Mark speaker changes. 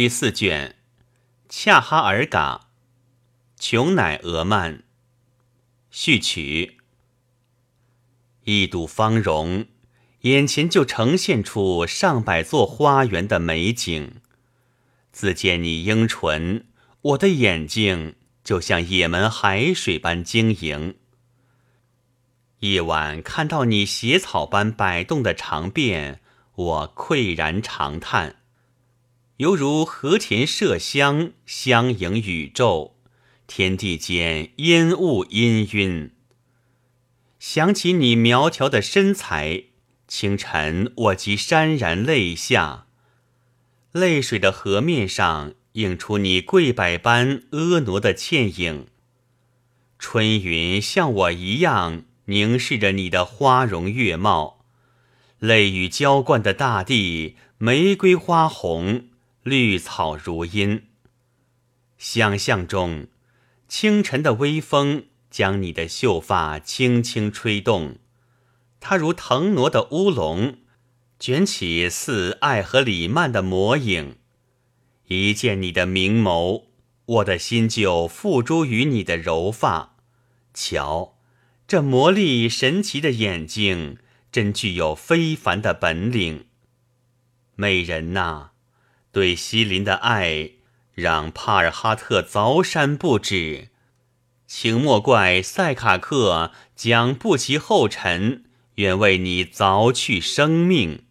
Speaker 1: 第四卷，恰哈尔嘎，琼乃俄曼。序曲。一睹芳容，眼前就呈现出上百座花园的美景。自见你英唇，我的眼睛就像也门海水般晶莹。夜晚看到你斜草般摆动的长辫，我喟然长叹。犹如和田麝香，相迎宇宙，天地间烟雾氤氲。想起你苗条的身材，清晨我即潸然泪下。泪水的河面上映出你跪拜般婀娜的倩影。春云像我一样凝视着你的花容月貌，泪雨浇灌的大地，玫瑰花红。绿草如茵，想象中，清晨的微风将你的秀发轻轻吹动，它如腾挪的乌龙，卷起似爱和李曼的魔影。一见你的明眸，我的心就付诸于你的柔发。瞧，这魔力神奇的眼睛，真具有非凡的本领。美人呐！对西林的爱，让帕尔哈特凿山不止，请莫怪塞卡克将步其后尘，愿为你凿去生命。